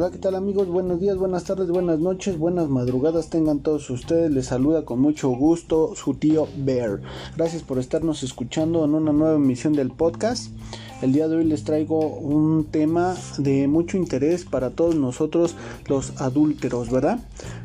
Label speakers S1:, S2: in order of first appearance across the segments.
S1: Hola, ¿qué tal amigos? Buenos días, buenas tardes, buenas noches, buenas madrugadas tengan todos ustedes. Les saluda con mucho gusto su tío Bear. Gracias por estarnos escuchando en una nueva emisión del podcast. El día de hoy les traigo un tema de mucho interés para todos nosotros los adúlteros, ¿verdad?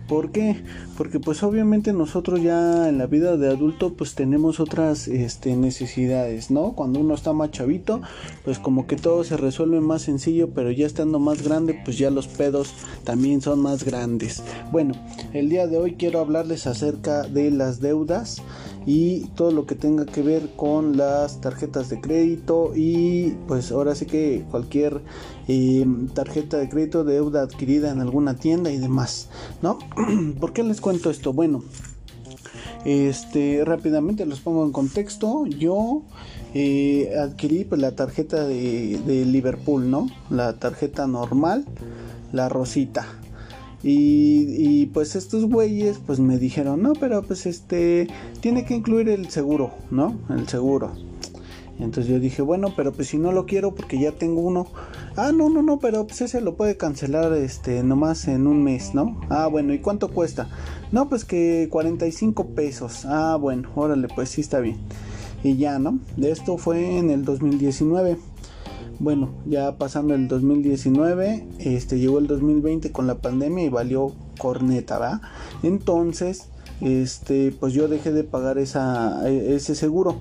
S1: ¿Por qué? Porque pues obviamente nosotros ya en la vida de adulto pues tenemos otras este, necesidades, ¿no? Cuando uno está más chavito pues como que todo se resuelve más sencillo, pero ya estando más grande pues ya los pedos también son más grandes. Bueno, el día de hoy quiero hablarles acerca de las deudas y todo lo que tenga que ver con las tarjetas de crédito y pues ahora sí que cualquier eh, tarjeta de crédito deuda adquirida en alguna tienda y demás no ¿por qué les cuento esto? bueno este rápidamente los pongo en contexto. Yo eh, adquirí pues la tarjeta de, de Liverpool no la tarjeta normal la rosita y, pues estos güeyes pues me dijeron, no, pero pues este tiene que incluir el seguro, ¿no? El seguro. entonces yo dije, bueno, pero pues si no lo quiero porque ya tengo uno. Ah, no, no, no, pero pues ese lo puede cancelar este nomás en un mes, ¿no? Ah, bueno, ¿y cuánto cuesta? No, pues que 45 pesos. Ah, bueno, órale, pues sí está bien. Y ya, ¿no? De esto fue en el 2019 bueno, ya pasando el 2019, este llegó el 2020 con la pandemia y valió corneta, ¿va? Entonces, este, pues yo dejé de pagar esa, e, ese seguro.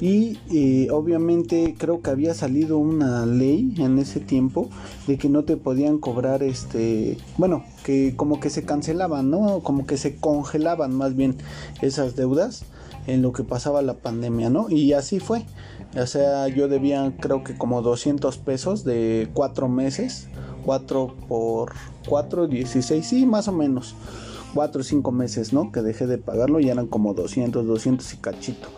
S1: Y eh, obviamente creo que había salido una ley en ese tiempo de que no te podían cobrar este, bueno, que como que se cancelaban, ¿no? Como que se congelaban más bien esas deudas en lo que pasaba la pandemia, ¿no? Y así fue. O sea, yo debía creo que como 200 pesos de 4 meses. 4 por 4, 16, sí, más o menos. 4 o 5 meses, ¿no? Que dejé de pagarlo y eran como 200, 200 y cachito.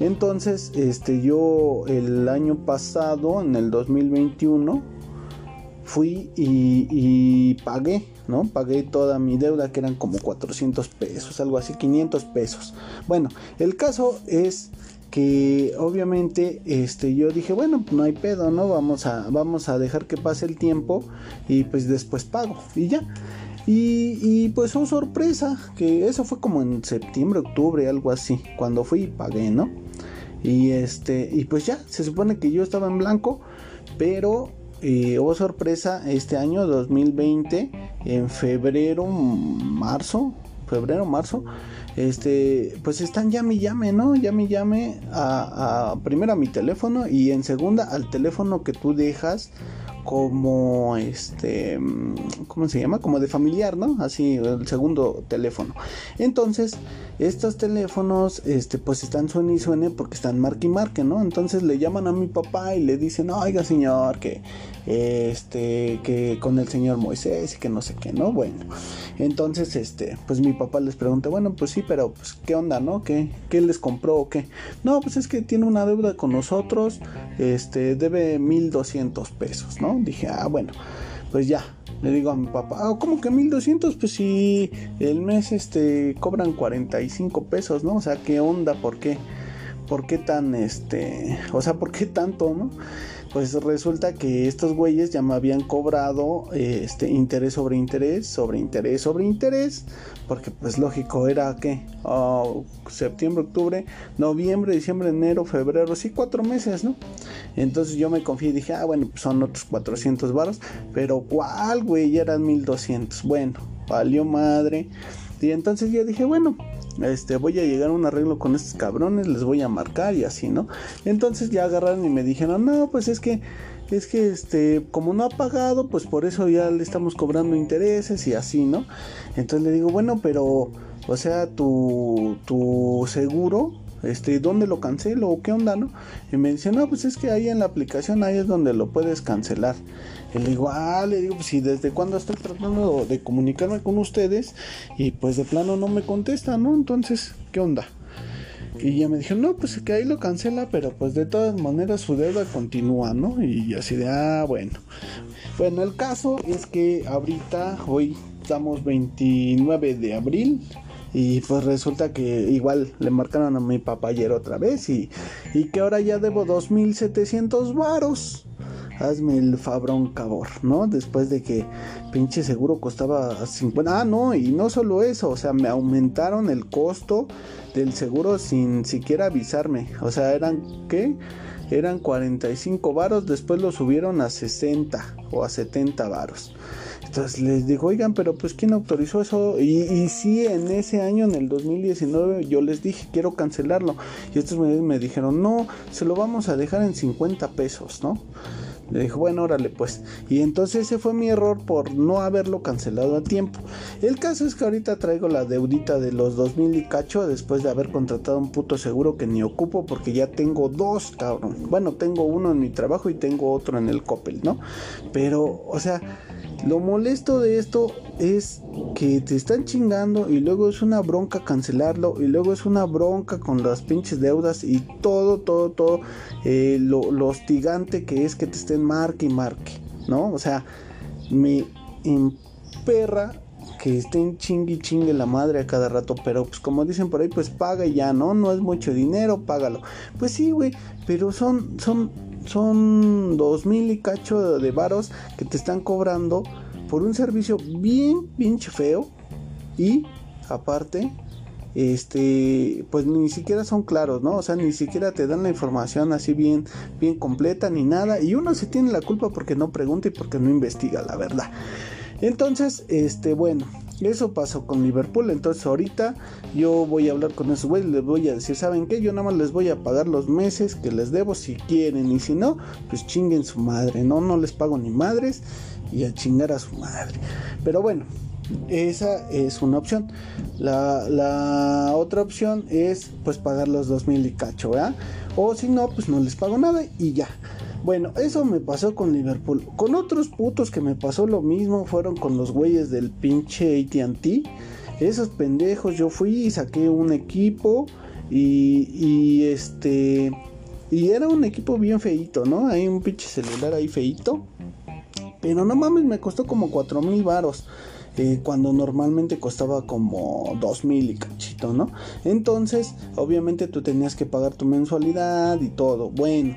S1: Entonces, este, yo el año pasado, en el 2021, fui y, y, pagué, ¿no? Pagué toda mi deuda, que eran como 400 pesos, algo así, 500 pesos. Bueno, el caso es que obviamente este yo dije bueno no hay pedo no vamos a vamos a dejar que pase el tiempo y pues después pago y ya y, y pues oh sorpresa que eso fue como en septiembre octubre algo así cuando fui y pagué no y este y pues ya se supone que yo estaba en blanco pero eh, oh sorpresa este año 2020 en febrero marzo febrero marzo este, pues están llame llame, ¿no? Llame y llame a, primero a mi teléfono y en segunda al teléfono que tú dejas como este, ¿cómo se llama? Como de familiar, ¿no? Así, el segundo teléfono. Entonces, estos teléfonos, este, pues están suene y suene porque están marque y marque, ¿no? Entonces le llaman a mi papá y le dicen, oiga señor, que, este, que con el señor Moisés y que no sé qué, ¿no? Bueno, entonces, este, pues mi papá les pregunta, bueno, pues sí, pero, pues, ¿qué onda, no? ¿Qué, qué les compró o qué? No, pues es que tiene una deuda con nosotros, este, debe 1200 pesos, ¿no? Dije, ah, bueno, pues ya, le digo a mi papá, ah, ¿cómo que 1200? Pues si el mes este cobran 45 pesos, ¿no? O sea, ¿qué onda? ¿Por qué? ¿Por qué tan este, o sea, por qué tanto, no? Pues resulta que estos güeyes ya me habían cobrado este interés sobre interés, sobre interés, sobre interés, porque pues lógico era que oh, septiembre, octubre, noviembre, diciembre, enero, febrero, sí, cuatro meses, ¿no? Entonces yo me confié y dije, ah, bueno, pues son otros 400 varos, pero ¿cuál, güey? Ya eran 1200. Bueno, valió madre. Y entonces yo dije, bueno, este, voy a llegar a un arreglo con estos cabrones, les voy a marcar y así, ¿no? Entonces ya agarraron y me dijeron, no, pues es que, es que, este, como no ha pagado, pues por eso ya le estamos cobrando intereses y así, ¿no? Entonces le digo, bueno, pero, o sea, tu, tu seguro, este, ¿dónde lo cancelo o qué onda, no? Y me dice, no, pues es que ahí en la aplicación, ahí es donde lo puedes cancelar. Y le digo, ah, le digo, pues si desde cuando estoy tratando de comunicarme con ustedes y pues de plano no me contesta, ¿no? Entonces, ¿qué onda? Y ya me dijo, no, pues que ahí lo cancela, pero pues de todas maneras su deuda continúa, ¿no? Y así de, ah, bueno. Bueno, el caso es que ahorita, hoy estamos 29 de abril, y pues resulta que igual le marcaron a mi papá ayer otra vez y, y que ahora ya debo 2.700 varos. Hazme el fabrón cabor, ¿no? Después de que pinche seguro costaba 50. Ah, no, y no solo eso, o sea, me aumentaron el costo del seguro sin siquiera avisarme. O sea, eran, ¿qué? Eran 45 varos, después lo subieron a 60 o a 70 varos. Entonces les digo, oigan, pero pues ¿quién autorizó eso? Y, y sí, en ese año, en el 2019, yo les dije, quiero cancelarlo. Y estos me, me dijeron, no, se lo vamos a dejar en 50 pesos, ¿no? Le dijo, bueno, órale pues. Y entonces ese fue mi error por no haberlo cancelado a tiempo. El caso es que ahorita traigo la deudita de los 2000 y cacho después de haber contratado un puto seguro que ni ocupo porque ya tengo dos, cabrón. Bueno, tengo uno en mi trabajo y tengo otro en el Coppel, ¿no? Pero, o sea lo molesto de esto es que te están chingando y luego es una bronca cancelarlo y luego es una bronca con las pinches deudas y todo, todo, todo eh, lo, hostigante que es que te estén marque y marque, ¿no? O sea, me emperra que estén chingue y chingue la madre a cada rato, pero pues como dicen por ahí, pues paga y ya, ¿no? No es mucho dinero, págalo. Pues sí, güey, pero son, son son dos mil y cacho de varos que te están cobrando por un servicio bien pinche feo y aparte este pues ni siquiera son claros no o sea ni siquiera te dan la información así bien bien completa ni nada. Y uno se tiene la culpa porque no pregunta y porque no investiga la verdad. Entonces este bueno eso pasó con Liverpool. Entonces ahorita yo voy a hablar con esos güeyes. Les voy a decir, ¿saben qué? Yo nada más les voy a pagar los meses que les debo si quieren. Y si no, pues chinguen su madre. No, no les pago ni madres. Y a chingar a su madre. Pero bueno, esa es una opción. La, la otra opción es pues pagar los 2000 y cacho. O si no, pues no les pago nada y ya. Bueno, eso me pasó con Liverpool. Con otros putos que me pasó lo mismo fueron con los güeyes del pinche ATT. Esos pendejos, yo fui y saqué un equipo y, y este... Y era un equipo bien feito, ¿no? Hay un pinche celular ahí feito. Pero no mames, me costó como 4 mil varos. Eh, cuando normalmente costaba como 2000 y cachito, ¿no? Entonces, obviamente tú tenías que pagar tu mensualidad y todo. Bueno,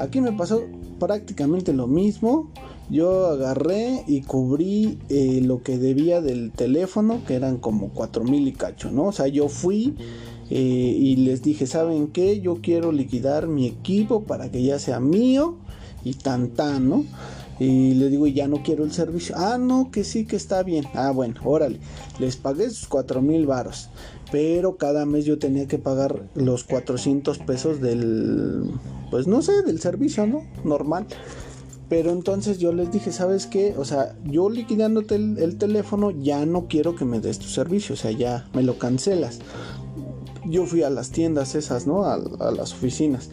S1: aquí me pasó prácticamente lo mismo. Yo agarré y cubrí eh, lo que debía del teléfono, que eran como 4000 y cacho, ¿no? O sea, yo fui eh, y les dije, ¿saben qué? Yo quiero liquidar mi equipo para que ya sea mío y tan tan, ¿no? Y le digo, ya no quiero el servicio. Ah, no, que sí, que está bien. Ah, bueno, órale. Les pagué sus 4 mil varos. Pero cada mes yo tenía que pagar los 400 pesos del, pues no sé, del servicio, ¿no? Normal. Pero entonces yo les dije, ¿sabes qué? O sea, yo liquidándote el, teléfono ya no quiero que me des tu servicio. O sea, ya me lo cancelas. Yo fui a las tiendas esas, ¿no? a las oficinas.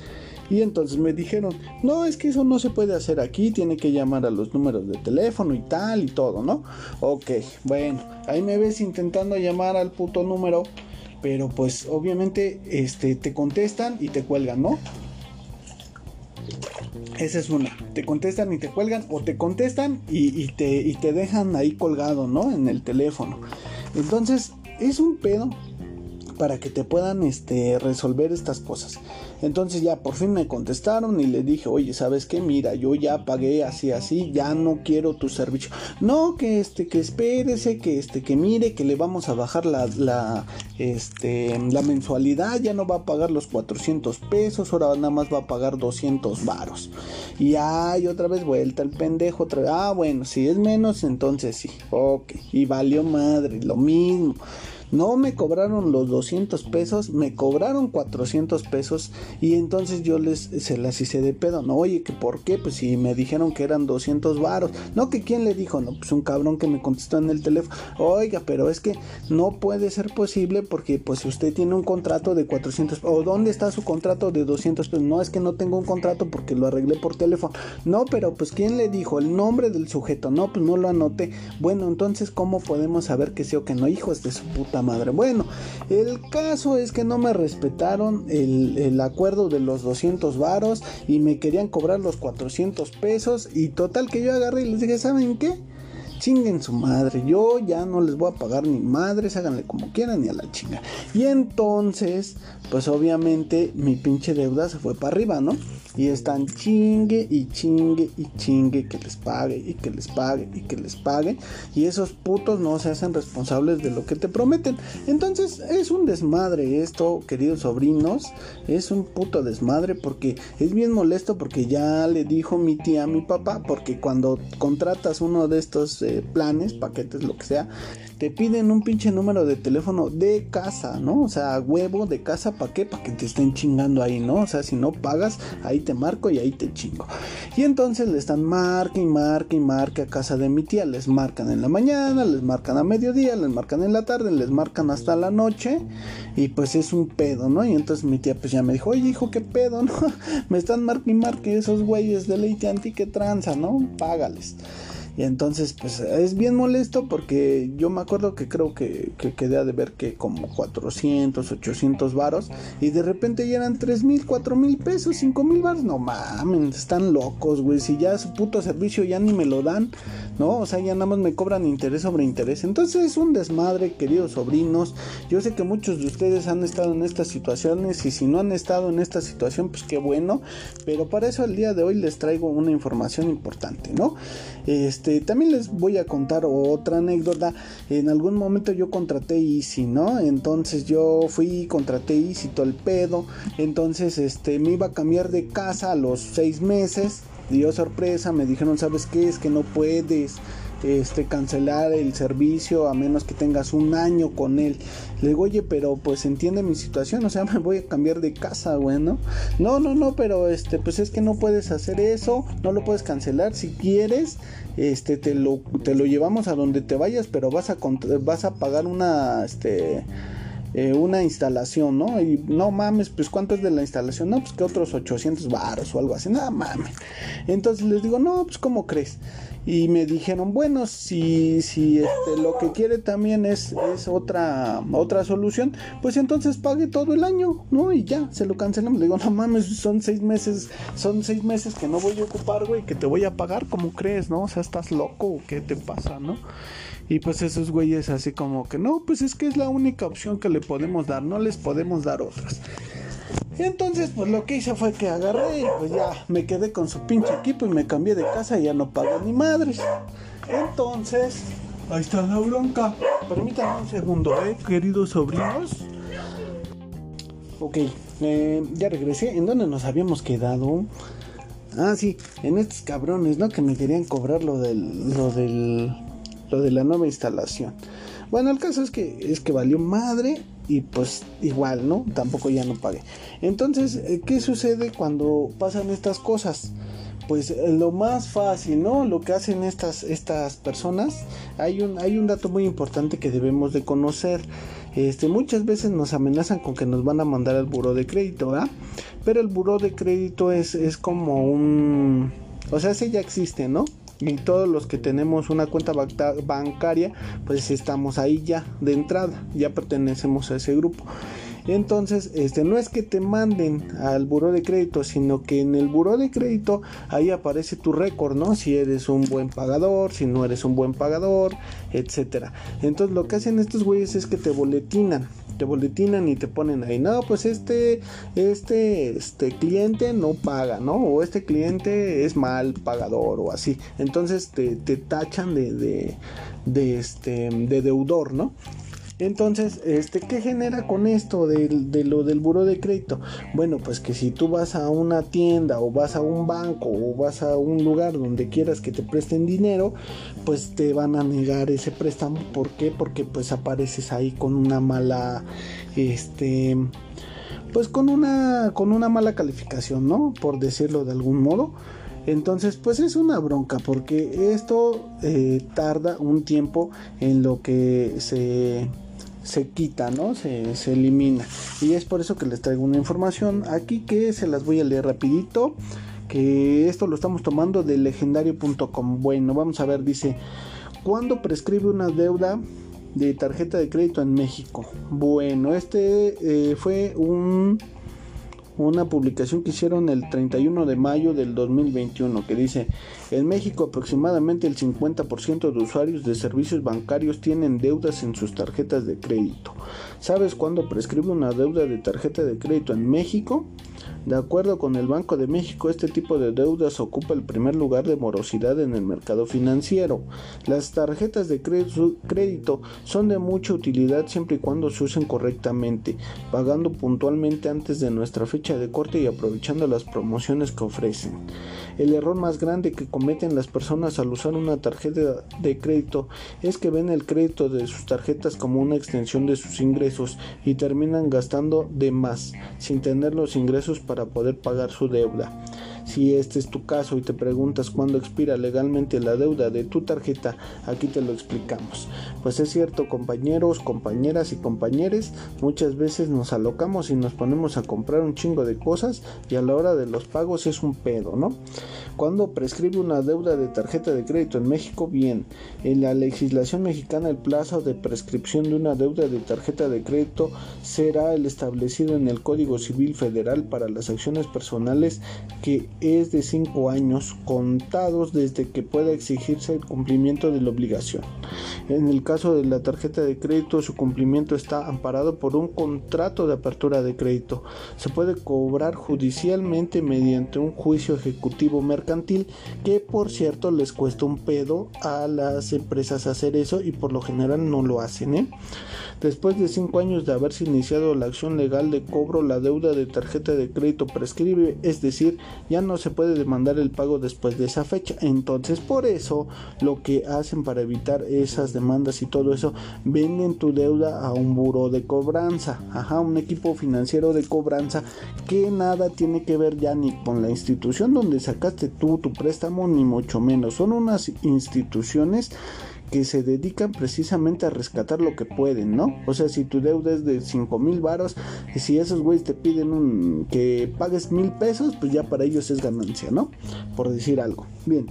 S1: Y entonces me dijeron, no, es que eso no se puede hacer aquí, tiene que llamar a los números de teléfono y tal y todo, ¿no? Ok, bueno, ahí me ves intentando llamar al puto número, pero pues obviamente este, te contestan y te cuelgan, ¿no? Esa es una. Te contestan y te cuelgan o te contestan y, te, y te dejan ahí colgado, ¿no? En el teléfono. Entonces, es un pedo para que te puedan este, resolver estas cosas. Entonces ya por fin me contestaron y le dije, oye, ¿sabes qué? Mira, yo ya pagué así, así, ya no quiero tu servicio. No, que este, que espérese, que este, que mire, que le vamos a bajar la, la, este, la mensualidad, ya no va a pagar los 400 pesos, ahora nada más va a pagar 200 varos. Y ay, otra vez vuelta el pendejo, otra vez, ah, bueno, si es menos, entonces sí, ok. Y valió madre, lo mismo. No me cobraron los 200 pesos, me cobraron 400 pesos y entonces yo les se las hice de pedo. No, oye, que por qué? Pues si me dijeron que eran 200 varos. No, que quién le dijo, no, pues un cabrón que me contestó en el teléfono. Oiga, pero es que no puede ser posible porque pues usted tiene un contrato de 400 o dónde está su contrato de 200 pesos. No, es que no tengo un contrato porque lo arreglé por teléfono. No, pero pues quién le dijo el nombre del sujeto. No, pues no lo anoté. Bueno, entonces ¿cómo podemos saber que sí o que no? Hijos de su puta madre. Bueno, el caso es que no me respetaron el, acuerdo de los 200 varos y me querían cobrar los 400 pesos y total que yo agarré y les dije, ¿saben qué? Chinguen su madre, yo ya no les voy a pagar ni madres, háganle como quieran ni a la chinga. Y entonces, pues obviamente mi pinche deuda se fue para arriba, ¿no? Y están chingue y chingue y chingue que les pague y que les pague y que les pague. Y esos putos no se hacen responsables de lo que te prometen. Entonces es un desmadre esto, queridos sobrinos. Es un puto desmadre porque es bien molesto porque ya le dijo mi tía a mi papá. Porque cuando contratas uno de estos planes, paquetes, lo que sea, te piden un pinche número de teléfono de casa, ¿no? O sea, huevo de casa, ¿para qué? Para que te estén chingando ahí, ¿no? O sea, si no pagas, ahí te marco y ahí te chingo. Y entonces le están marca y marca y marca a casa de mi tía. Les marcan en la mañana, les marcan a mediodía, les marcan en la tarde, les marcan hasta la noche. Y pues es un pedo, ¿no? Y entonces mi tía pues ya me dijo, oye hijo, ¿qué pedo, no? me están marca y marca esos güeyes de leite anti que tranza, ¿no? Págales. Y entonces, pues es bien molesto porque yo me acuerdo que creo que, que quedé de ver que como 400, 800 varos. Y de repente ya eran 3 mil, 4 mil pesos, 5 mil varos. No mames, están locos, güey. Si ya su puto servicio ya ni me lo dan, ¿no? O sea, ya nada más me cobran interés sobre interés. Entonces es un desmadre, queridos sobrinos. Yo sé que muchos de ustedes han estado en estas situaciones. Y si no han estado en esta situación, pues qué bueno. Pero para eso el día de hoy les traigo una información importante, ¿no? Este este, también les voy a contar otra anécdota. En algún momento yo contraté Easy, ¿no? Entonces yo fui, contraté Easy todo el pedo. Entonces, este, me iba a cambiar de casa a los seis meses. Dio sorpresa, me dijeron, ¿sabes qué? Es que no puedes este, cancelar el servicio a menos que tengas un año con él. Le digo, oye, pero pues entiende mi situación, o sea, me voy a cambiar de casa, güey, ¿no? No, no, pero este, pues es que no puedes hacer eso, no lo puedes cancelar. Si quieres, este, te lo, te lo llevamos a donde te vayas, pero vas a, vas a pagar una, este, eh, una instalación, ¿no? Y no mames, pues cuánto es de la instalación, no, pues que otros 800 baros o algo así, nada mames. Entonces les digo, no, pues ¿cómo crees? Y me dijeron bueno si si este, lo que quiere también es, es otra otra solución pues entonces pague todo el año no y ya se lo cancelamos le digo no mames son seis meses son seis meses que no voy a ocupar güey que te voy a pagar como crees no o sea estás loco qué te pasa no y pues esos güeyes así como que no pues es que es la única opción que le podemos dar no les podemos dar otras entonces, pues lo que hice fue que agarré y pues ya me quedé con su pinche equipo y me cambié de casa y ya no pago ni madres. Entonces, ahí está la bronca. Permítanme un segundo, eh, queridos sobrinos. Ok, eh, ya regresé. ¿En dónde nos habíamos quedado? Ah, sí, en estos cabrones, ¿no? Que me querían cobrar lo del, lo del, lo de la nueva instalación. Bueno, el caso es que es que valió madre y pues igual, ¿no? Tampoco ya no pagué. Entonces, eh, ¿qué sucede cuando pasan estas cosas? Pues eh, lo más fácil, ¿no? Lo que hacen estas, estas personas, hay un, hay un dato muy importante que debemos de conocer. Este, muchas veces nos amenazan con que nos van a mandar al buro de crédito, ¿verdad? Pero el buro de crédito es, es como un... O sea, ese ya existe, ¿no? Y todos los que tenemos una cuenta bancaria pues estamos ahí ya de entrada ya pertenecemos a ese grupo entonces, este no es que te manden al buro de crédito, sino que en el buro de crédito ahí aparece tu récord, ¿no? Si eres un buen pagador, si no eres un buen pagador, etcétera. Entonces, lo que hacen estos güeyes es que te boletinan te boletinan y te ponen ahí, no, pues este, este, este cliente no paga, ¿no? O este cliente es mal pagador o así. Entonces te, te tachan de, de, de, este, de deudor, ¿no? Entonces, este, ¿qué genera con esto de, lo del buro de crédito? Bueno, pues que si tú vas a una tienda o vas a un banco o vas a un lugar donde quieras que te presten dinero, pues te van a negar ese préstamo. ¿Por qué? Porque pues apareces ahí con una mala, este, pues con una, con una mala calificación, ¿no? Por decirlo de algún modo. Entonces, pues es una bronca porque esto eh, tarda un tiempo en lo que se se quita, ¿no? Se, se, elimina. Y es por eso que les traigo una información aquí que se las voy a leer rapidito. Que esto lo estamos tomando de legendario.com. Bueno, vamos a ver, dice, ¿cuándo prescribe una deuda de tarjeta de crédito en México? Bueno, este eh, fue un una publicación que hicieron el 31 de mayo del 2021 que dice, en México aproximadamente el 50% de usuarios de servicios bancarios tienen deudas en sus tarjetas de crédito. ¿Sabes cuándo prescribe una deuda de tarjeta de crédito en México? De acuerdo con el Banco de México, este tipo de deudas ocupa el primer lugar de morosidad en el mercado financiero. Las tarjetas de crédito son de mucha utilidad siempre y cuando se usen correctamente, pagando puntualmente antes de nuestra fecha de corte y aprovechando las promociones que ofrecen. El error más grande que cometen las personas al usar una tarjeta de crédito es que ven el crédito de sus tarjetas como una extensión de sus ingresos y terminan gastando de más sin tener los ingresos para poder pagar su deuda. Si este es tu caso y te preguntas cuándo expira legalmente la deuda de tu tarjeta, aquí te lo explicamos. Pues es cierto, compañeros, compañeras y compañeros, muchas veces nos alocamos y nos ponemos a comprar un chingo de cosas y a la hora de los pagos es un pedo, ¿no? Cuando prescribe una deuda de tarjeta de crédito en México, bien, en la legislación mexicana el plazo de prescripción de una deuda de tarjeta de crédito será el establecido en el Código Civil Federal para las acciones personales que es de 5 años contados desde que pueda exigirse el cumplimiento de la obligación. En el caso de la tarjeta de crédito, su cumplimiento está amparado por un contrato de apertura de crédito. Se puede cobrar judicialmente mediante un juicio ejecutivo mercantil que por cierto les cuesta un pedo a las empresas hacer eso y por lo general no lo hacen. ¿eh? Después de 5 años de haberse iniciado la acción legal de cobro, la deuda de tarjeta de crédito prescribe, es decir, ya no se puede demandar el pago después de esa fecha. Entonces, por eso lo que hacen para evitar esas demandas y todo eso, venden tu deuda a un buro de cobranza, ajá, un equipo financiero de cobranza que nada tiene que ver ya ni con la institución donde sacaste tú tu préstamo, ni mucho menos. Son unas instituciones que se dedican precisamente a rescatar lo que pueden, ¿no? O sea, si tu deuda es de 5 mil varos, y si esos güeyes te piden un, que pagues mil pesos, pues ya para ellos es ganancia, ¿no? Por decir algo. Bien.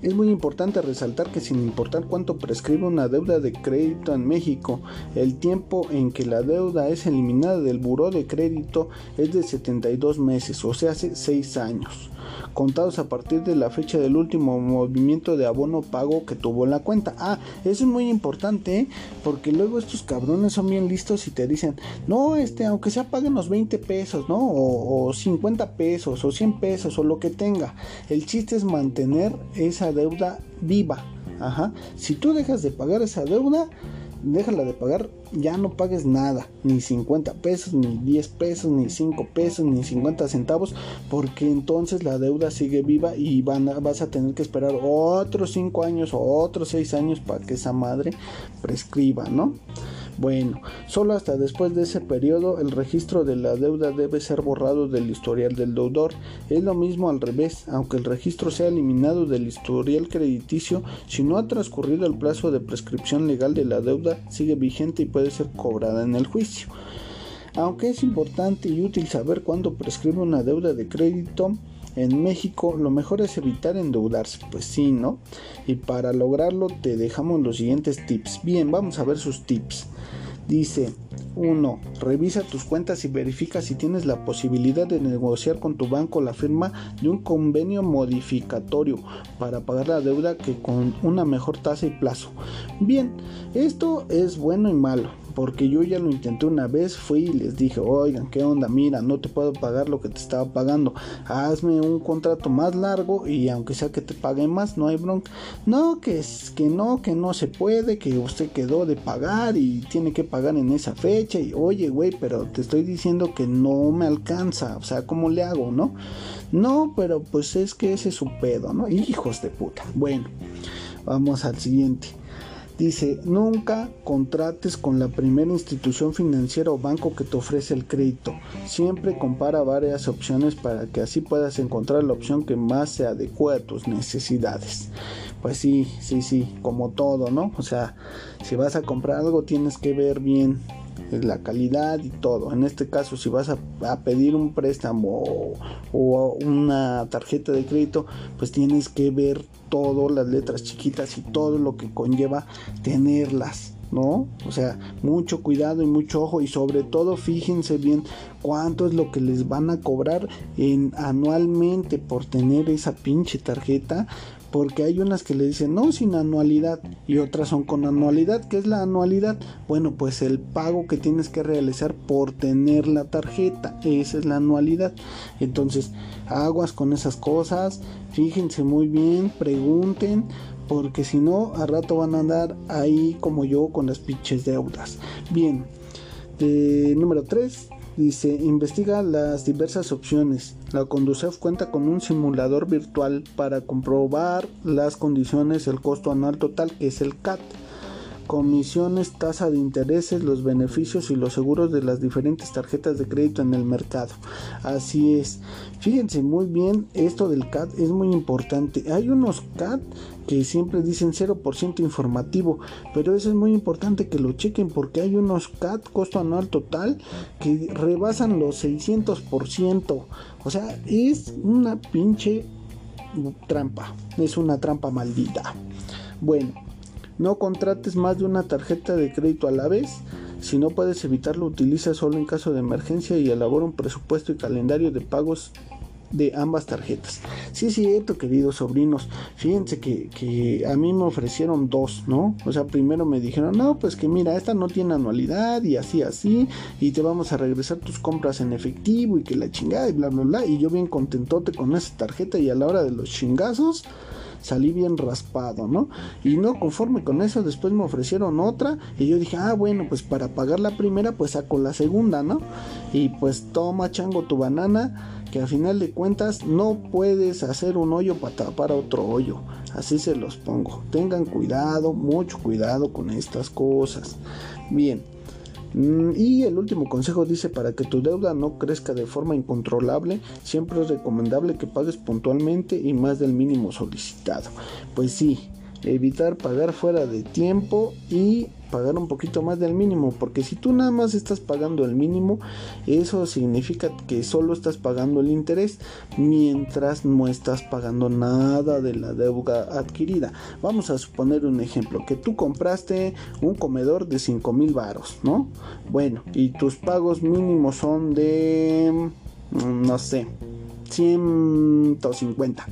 S1: Es muy importante resaltar que sin importar cuánto prescribe una deuda de crédito en México, el tiempo en que la deuda es eliminada del buró de crédito es de 72 meses, o sea, hace 6 años contados a partir de la fecha del último movimiento de abono pago que tuvo la cuenta. Ah, eso es muy importante ¿eh? porque luego estos cabrones son bien listos y te dicen, no, este, aunque sea paguen los 20 pesos, ¿no? O, o 50 pesos o 100 pesos o lo que tenga. El chiste es mantener esa deuda viva. Ajá. Si tú dejas de pagar esa deuda, déjala de pagar, ya no pagues nada, ni 50 pesos, ni 10 pesos, ni 5 pesos, ni 50 centavos, porque entonces la deuda sigue viva y van vas a tener que esperar otros 5 años o otros 6 años para que esa madre prescriba, ¿no? Bueno, solo hasta después de ese periodo el registro de la deuda debe ser borrado del historial del deudor. Es lo mismo al revés, aunque el registro sea eliminado del historial crediticio, si no ha transcurrido el plazo de prescripción legal de la deuda, sigue vigente y puede ser cobrada en el juicio. Aunque es importante y útil saber cuándo prescribe una deuda de crédito, en México lo mejor es evitar endeudarse, pues sí, ¿no? Y para lograrlo te dejamos los siguientes tips. Bien, vamos a ver sus tips. Dice 1. Revisa tus cuentas y verifica si tienes la posibilidad de negociar con tu banco la firma de un convenio modificatorio para pagar la deuda que con una mejor tasa y plazo. Bien, esto es bueno y malo porque yo ya lo intenté una vez, fui y les dije, oigan, ¿qué onda? Mira, no te puedo pagar lo que te estaba pagando, hazme un contrato más largo y aunque sea que te pague más, no hay bronca. No, que, es, que no, que no se puede, que usted quedó de pagar y tiene que pagar en esa fecha y oye, güey, pero te estoy diciendo que no me alcanza, o sea, ¿cómo le hago, no? No, pero pues es que ese es su pedo, ¿no? Hijos de puta. Bueno, vamos al siguiente. Dice, nunca contrates con la primera institución financiera o banco que te ofrece el crédito. Siempre compara varias opciones para que así puedas encontrar la opción que más se adecue a tus necesidades. Pues sí, sí, sí, como todo, ¿no? O sea, si vas a comprar algo tienes que ver bien la calidad y todo. En este caso, si vas a, pedir un préstamo o, una tarjeta de crédito, pues tienes que ver todo, las letras chiquitas y todo lo que conlleva tenerlas. ¿no? O sea, mucho cuidado y mucho ojo y sobre todo fíjense bien cuánto es lo que les van a cobrar en anualmente por tener esa pinche tarjeta porque hay unas que le dicen no sin anualidad y otras son con anualidad. ¿Qué es la anualidad? Bueno, pues el pago que tienes que realizar por tener la tarjeta, esa es la anualidad. Entonces, aguas con esas cosas, fíjense muy bien, pregunten, porque si no, a rato van a andar ahí como yo con las pinches deudas. Bien, número 3, Dice, investiga las diversas opciones. La Conducef cuenta con un simulador virtual para comprobar las condiciones, el costo anual total, que es el CAT comisiones, tasa de intereses, los beneficios y los seguros de las diferentes tarjetas de crédito en el mercado. Así es. Fíjense muy bien, esto del CAT es muy importante. Hay unos CAT que siempre dicen 0% informativo, pero eso es muy importante que lo chequen porque hay unos CAT, costo anual total, que rebasan los 600%. O sea, es una pinche trampa, es una trampa maldita. Bueno, no contrates más de una tarjeta de crédito a la vez. Si no puedes evitarlo, utiliza solo en caso de emergencia y elabora un presupuesto y calendario de pagos de ambas tarjetas. Sí es cierto, queridos sobrinos. Fíjense que, que, a mí me ofrecieron dos, ¿no? O sea, primero me dijeron, no, pues que mira, esta no tiene anualidad y así, así, y te vamos a regresar tus compras en efectivo y que la chingada y bla, bla, bla. Y yo bien contentote con esa tarjeta y a la hora de los chingazos salí bien raspado, ¿no? Y no conforme con eso, después me ofrecieron otra y yo dije, ah, bueno, pues para pagar la primera, pues saco la segunda, ¿no? Y pues toma chango tu banana, que al final de cuentas no puedes hacer un hoyo para tapar otro hoyo. Así se los pongo. Tengan cuidado, mucho cuidado con estas cosas. Bien. Mm, y el último consejo dice, para que tu deuda no crezca de forma incontrolable, siempre es recomendable que pagues puntualmente y más del mínimo solicitado. Pues sí, evitar pagar fuera de tiempo y pagar un poquito más del mínimo porque si tú nada más estás pagando el mínimo eso significa que solo estás pagando el interés mientras no estás pagando nada de la deuda adquirida. Vamos a suponer un ejemplo que tú compraste un comedor de 5 mil varos no bueno y tus pagos mínimos son de mm, no sé 150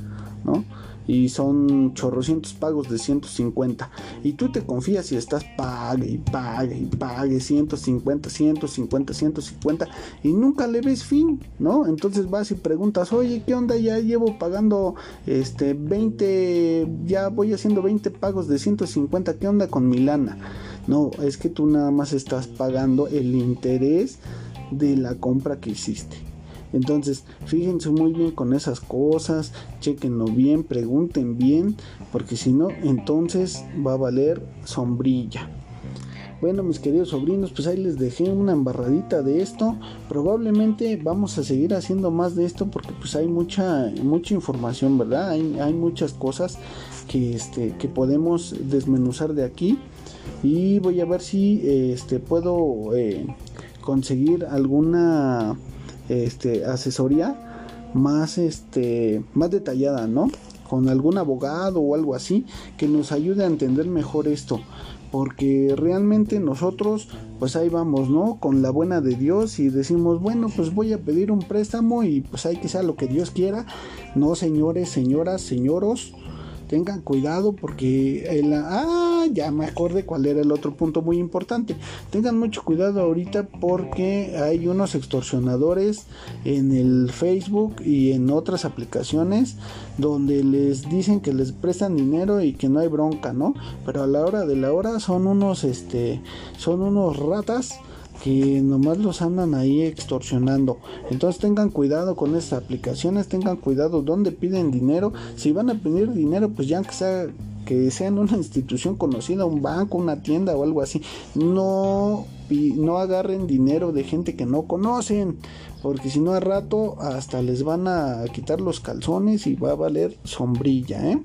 S1: no y son chorrocientos pagos de 150 y tú te confías y estás pague y pague y pague 150, 150, 150 y nunca le ves fin, ¿no? Entonces vas y preguntas, oye, ¿qué onda? Ya llevo pagando este 20, ya voy haciendo 20 pagos de 150, ¿qué onda con mi lana? No, es que tú nada más estás pagando el interés de la compra que hiciste. Entonces, fíjense muy bien con esas cosas, chequenlo bien, pregunten bien, porque si no, entonces va a valer sombrilla. Bueno, mis queridos sobrinos, pues ahí les dejé una embarradita de esto. Probablemente vamos a seguir haciendo más de esto porque pues hay mucha mucha información, ¿verdad? Hay, muchas cosas que este que podemos desmenuzar de aquí y voy a ver si este puedo eh, conseguir alguna este, asesoría más, este, más detallada, ¿no? Con algún abogado o algo así que nos ayude a entender mejor esto. Porque realmente nosotros, pues ahí vamos, ¿no? Con la buena de Dios y decimos, bueno, pues voy a pedir un préstamo y pues hay que sea lo que Dios quiera. No, señores, señoras, señoros tengan cuidado porque el, ah, ya me acordé cuál era el otro punto muy importante. Tengan mucho cuidado ahorita porque hay unos extorsionadores en el Facebook y en otras aplicaciones donde les dicen que les prestan dinero y que no hay bronca, ¿no? Pero a la hora de la hora son unos este son unos ratas que nomás los andan ahí extorsionando. Entonces tengan cuidado con estas aplicaciones, tengan cuidado donde piden dinero. Si van a pedir dinero, pues ya que sea que sean una institución conocida, un banco, una tienda o algo así. No no agarren dinero de gente que no conocen, porque si no a rato hasta les van a quitar los calzones y va a valer sombrilla. ¿eh?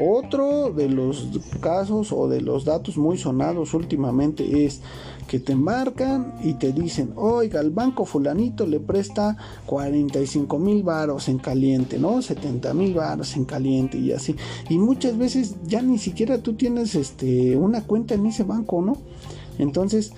S1: Otro de los casos o de los datos muy sonados últimamente es que te marcan y te dicen, oiga, el banco fulanito le presta 45 mil varos en caliente, ¿no? 70 mil varos en caliente y así. Y muchas veces ya ni siquiera tú tienes este, una cuenta en ese banco, ¿no? Entonces,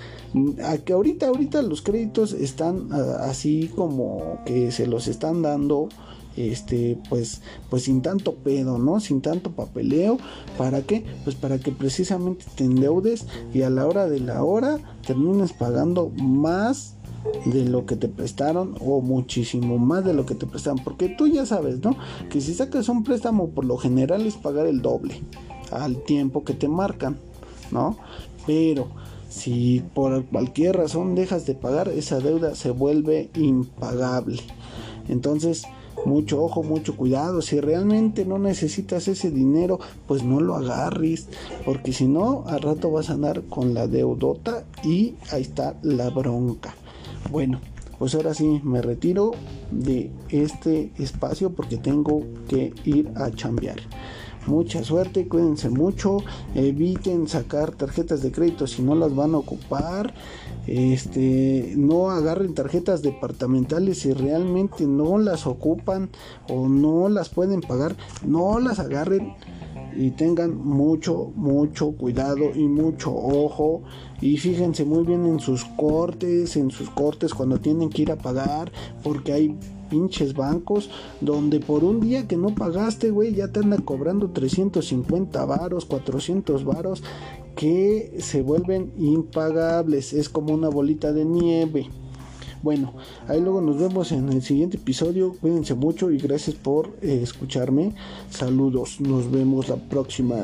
S1: a que ahorita, ahorita los créditos están ah, así como que se los están dando este pues pues sin tanto pedo no sin tanto papeleo. Para qué pues para que precisamente te endeudes y a la hora de la hora termines pagando más de lo que te prestaron o muchísimo más de lo que te prestaron. Porque tú ya sabes no que si sacas un préstamo por lo general es pagar el doble al tiempo que te marcan no pero si por cualquier razón dejas de pagar, esa deuda se vuelve impagable. Entonces, mucho ojo, mucho cuidado. Si realmente no necesitas ese dinero, pues no lo agarres. Porque si no, al rato vas a andar con la deudota y ahí está la bronca. Bueno, pues ahora sí me retiro de este espacio porque tengo que ir a chambear mucha suerte, cuídense mucho, eviten sacar tarjetas de crédito si no las van a ocupar, este, no agarren tarjetas departamentales si realmente no las ocupan o no las pueden pagar, no las agarren y tengan mucho, mucho cuidado y mucho ojo. Y fíjense muy bien en sus cortes, en sus cortes cuando tienen que ir a pagar, porque hay pinches bancos donde por un día que no pagaste, güey, ya te anda cobrando 350 varos, 400 varos que se vuelven impagables. Es como una bolita de nieve. Bueno, ahí luego nos vemos en el siguiente episodio. Cuídense mucho y gracias por eh, escucharme. Saludos, nos vemos la próxima.